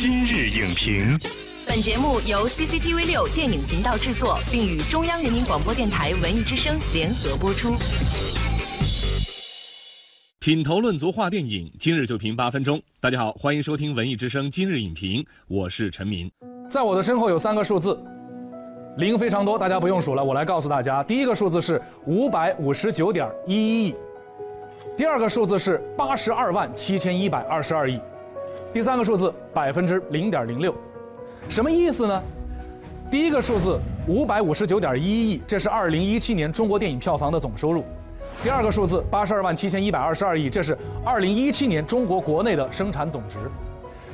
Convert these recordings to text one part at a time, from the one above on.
今日影评，本节目由 CCTV 六电影频道制作，并与中央人民广播电台文艺之声联合播出。品头论足话电影，今日就评八分钟。大家好，欢迎收听文艺之声今日影评，我是陈明。在我的身后有三个数字，零非常多，大家不用数了，我来告诉大家。第一个数字是五百五十九点一一亿，第二个数字是八十二万七千一百二十二亿，第三个数字百分之零点零六，什么意思呢？第一个数字五百五十九点一亿，这是二零一七年中国电影票房的总收入。第二个数字八十二万七千一百二十二亿，这是二零一七年中国国内的生产总值。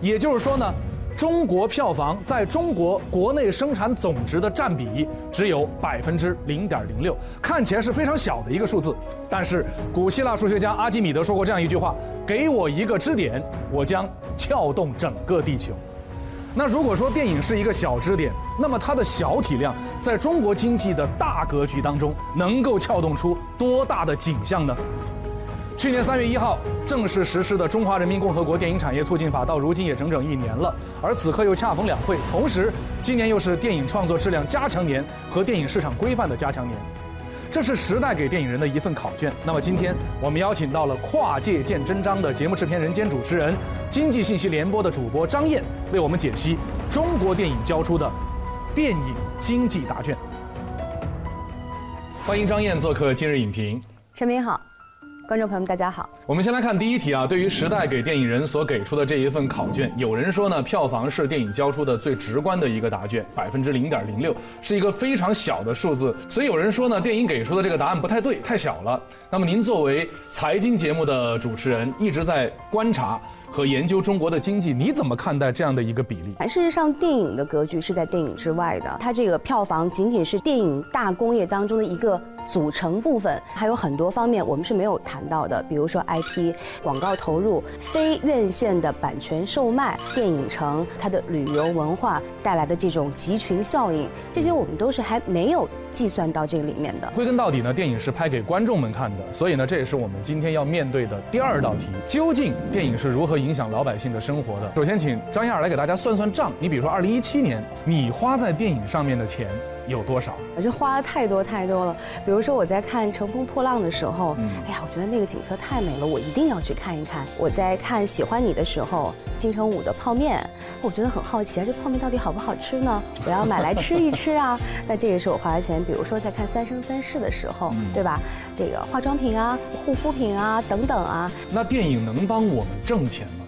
也就是说呢，中国票房在中国国内生产总值的占比只有百分之零点零六，看起来是非常小的一个数字。但是古希腊数学家阿基米德说过这样一句话：“给我一个支点，我将撬动整个地球。”那如果说电影是一个小支点，那么它的小体量在中国经济的大格局当中，能够撬动出多大的景象呢？去年三月一号正式实施的《中华人民共和国电影产业促进法》，到如今也整整一年了。而此刻又恰逢两会，同时今年又是电影创作质量加强年和电影市场规范的加强年，这是时代给电影人的一份考卷。那么今天我们邀请到了跨界见真章的节目制片人兼主持人，经济信息联播的主播张燕，为我们解析中国电影交出的电影经济答卷。欢迎张燕做客今日影评。陈明好，观众朋友们大家好。我们先来看第一题啊，对于时代给电影人所给出的这一份考卷，有人说呢，票房是电影交出的最直观的一个答卷，百分之零点零六，是一个非常小的数字。所以有人说呢，电影给出的这个答案不太对，太小了。那么您作为财经节目的主持人，一直在观察和研究中国的经济，你怎么看待这样的一个比例？事实上，电影的格局是在电影之外的，它这个票房仅仅是电影大工业当中的一个组成部分，还有很多方面我们是没有谈谈到的，比如说 IP、广告投入、非院线的版权售卖、电影城它的旅游文化带来的这种集群效应，这些我们都是还没有计算到这个里面的。归根到底呢，电影是拍给观众们看的，所以呢，这也是我们今天要面对的第二道题：究竟电影是如何影响老百姓的生活的？首先，请张燕儿来给大家算算账。你比如说，二零一七年你花在电影上面的钱有多少？我就花了太多太多了。比如说我在看《乘风破浪》的时候，哎呀，我觉得那个景色太美了，我一定要去看一看。我在看《喜欢你》的时候，金城武的泡面，我觉得很好奇啊，这泡面到底好不好吃呢？我要买来吃一吃啊。那这也是我花的钱。比如说在看《三生三世》的时候，对吧？这个化妆品啊、护肤品啊等等啊。那电影能帮我们挣钱吗？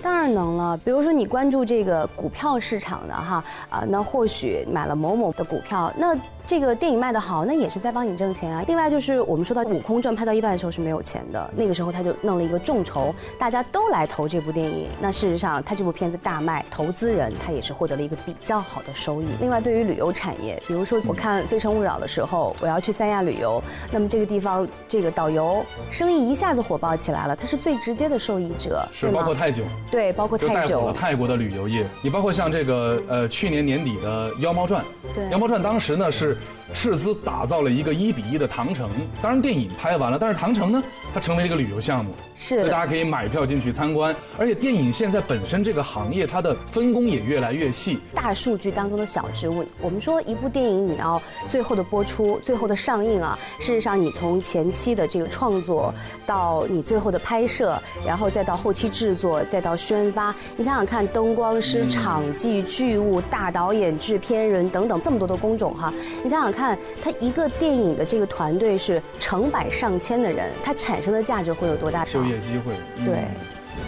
当然能了，比如说你关注这个股票市场的哈啊，那或许买了某某的股票，那这个电影卖得好，那也是在帮你挣钱啊。另外就是我们说到《悟空传》拍到一半的时候是没有钱的，那个时候他就弄了一个众筹，大家都来投这部电影。那事实上他这部片子大卖，投资人他也是获得了一个比较好的收益。另外对于旅游产业，比如说我看《非诚勿扰》的时候，我要去三亚旅游，那么这个地方这个导游生意一下子火爆起来了，他是最直接的受益者，是包括泰囧。对，包括泰囧火。泰国的旅游业。你包括像这个呃去年年底的《妖猫传》，对《妖猫传》当时呢是斥资打造了一个一比一的唐城，当然电影拍完了，但是唐城呢它成为了一个旅游项目，是所以大家可以买票进去参观。而且电影现在本身这个行业它的分工也越来越细，大数据当中的小植物。我们说一部电影你要最后的播出、最后的上映啊，事实上你从前期的这个创作到你最后的拍摄，然后再到后期制作，再到宣发，你想想看，灯光师、场记、剧务、大导演、制片人等等这么多的工种哈，你想想看，它一个电影的这个团队是成百上千的人，它产生的价值会有多大？就业机会。嗯对。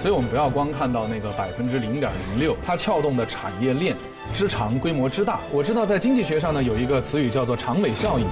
所以我们不要光看到那个百分之零点零六，它撬动的产业链之长、规模之大。我知道在经济学上呢有一个词语叫做长尾效应。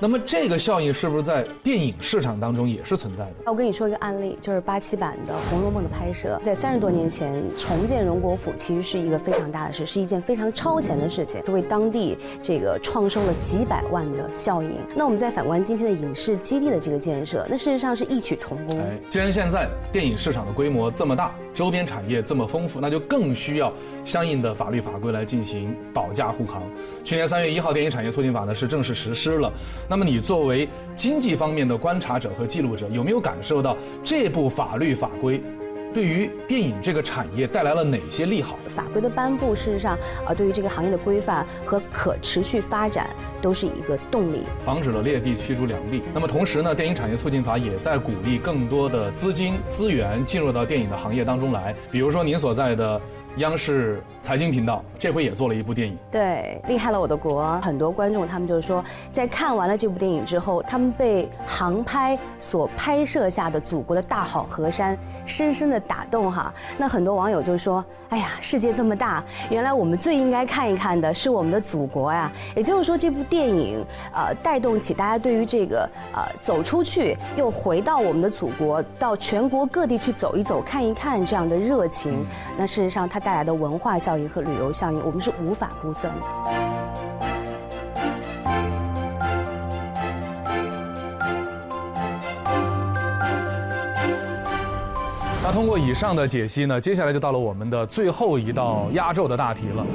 那么这个效应是不是在电影市场当中也是存在的？我跟你说一个案例，就是八七版的《红楼梦》的拍摄，在三十多年前重建荣国府，其实是一个非常大的事，是一件非常超前的事情，是为当地这个创收了几百万的效应。那我们再反观今天的影视基地的这个建设，那事实上是异曲同工。哎，既然现在电影市场的规模这么大，周边产业这么丰富，那就更需要相应的法律法规来进行保驾护航。去年三月一号，电影产业促进法呢是正式实施了。那么你作为经济方面的观察者和记录者，有没有感受到这部法律法规对于电影这个产业带来了哪些利好？法规的颁布，事实上，啊，对于这个行业的规范和可持续发展都是一个动力，防止了劣币驱逐良币。那么同时呢，电影产业促进法也在鼓励更多的资金资源进入到电影的行业当中来。比如说您所在的。央视财经频道这回也做了一部电影，对，厉害了我的国！很多观众他们就是说，在看完了这部电影之后，他们被航拍所拍摄下的祖国的大好河山深深的打动哈。那很多网友就是说。哎呀，世界这么大，原来我们最应该看一看的是我们的祖国呀。也就是说，这部电影呃，带动起大家对于这个呃走出去，又回到我们的祖国，到全国各地去走一走、看一看这样的热情。那事实上，它带来的文化效应和旅游效应，我们是无法估算的。那通过以上的解析呢，接下来就到了我们的最后一道压轴的大题了。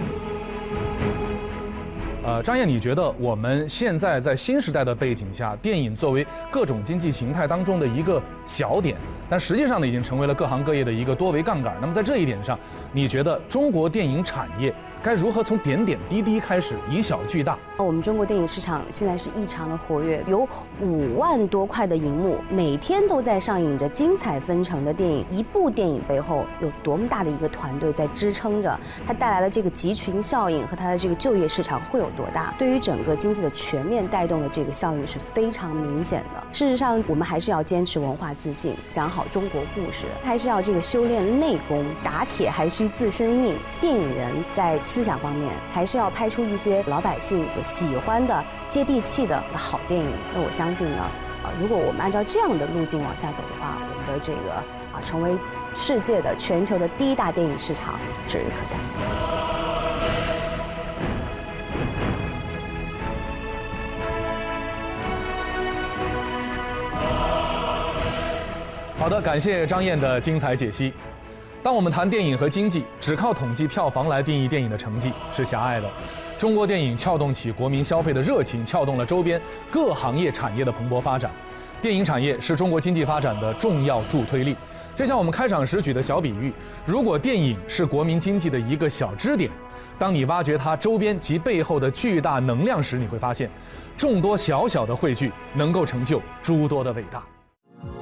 呃，张燕，你觉得我们现在在新时代的背景下，电影作为各种经济形态当中的一个小点，但实际上呢，已经成为了各行各业的一个多维杠杆。那么在这一点上，你觉得中国电影产业？该如何从点点滴滴开始以小巨大？我们中国电影市场现在是异常的活跃，有五万多块的荧幕，每天都在上映着精彩纷呈的电影。一部电影背后有多么大的一个团队在支撑着？它带来的这个集群效应和它的这个就业市场会有多多大？对于整个经济的全面带动的这个效应是非常明显的。事实上，我们还是要坚持文化自信，讲好中国故事，还是要这个修炼内功，打铁还需自身硬。电影人在。思想方面还是要拍出一些老百姓喜欢的、接地气的好电影。那我相信呢，啊，如果我们按照这样的路径往下走的话，我们的这个啊，成为世界的、全球的第一大电影市场指日可待。好的，感谢张燕的精彩解析。当我们谈电影和经济，只靠统计票房来定义电影的成绩是狭隘的。中国电影撬动起国民消费的热情，撬动了周边各行业产业的蓬勃发展。电影产业是中国经济发展的重要助推力。就像我们开场时举的小比喻，如果电影是国民经济的一个小支点，当你挖掘它周边及背后的巨大能量时，你会发现，众多小小的汇聚能够成就诸多的伟大。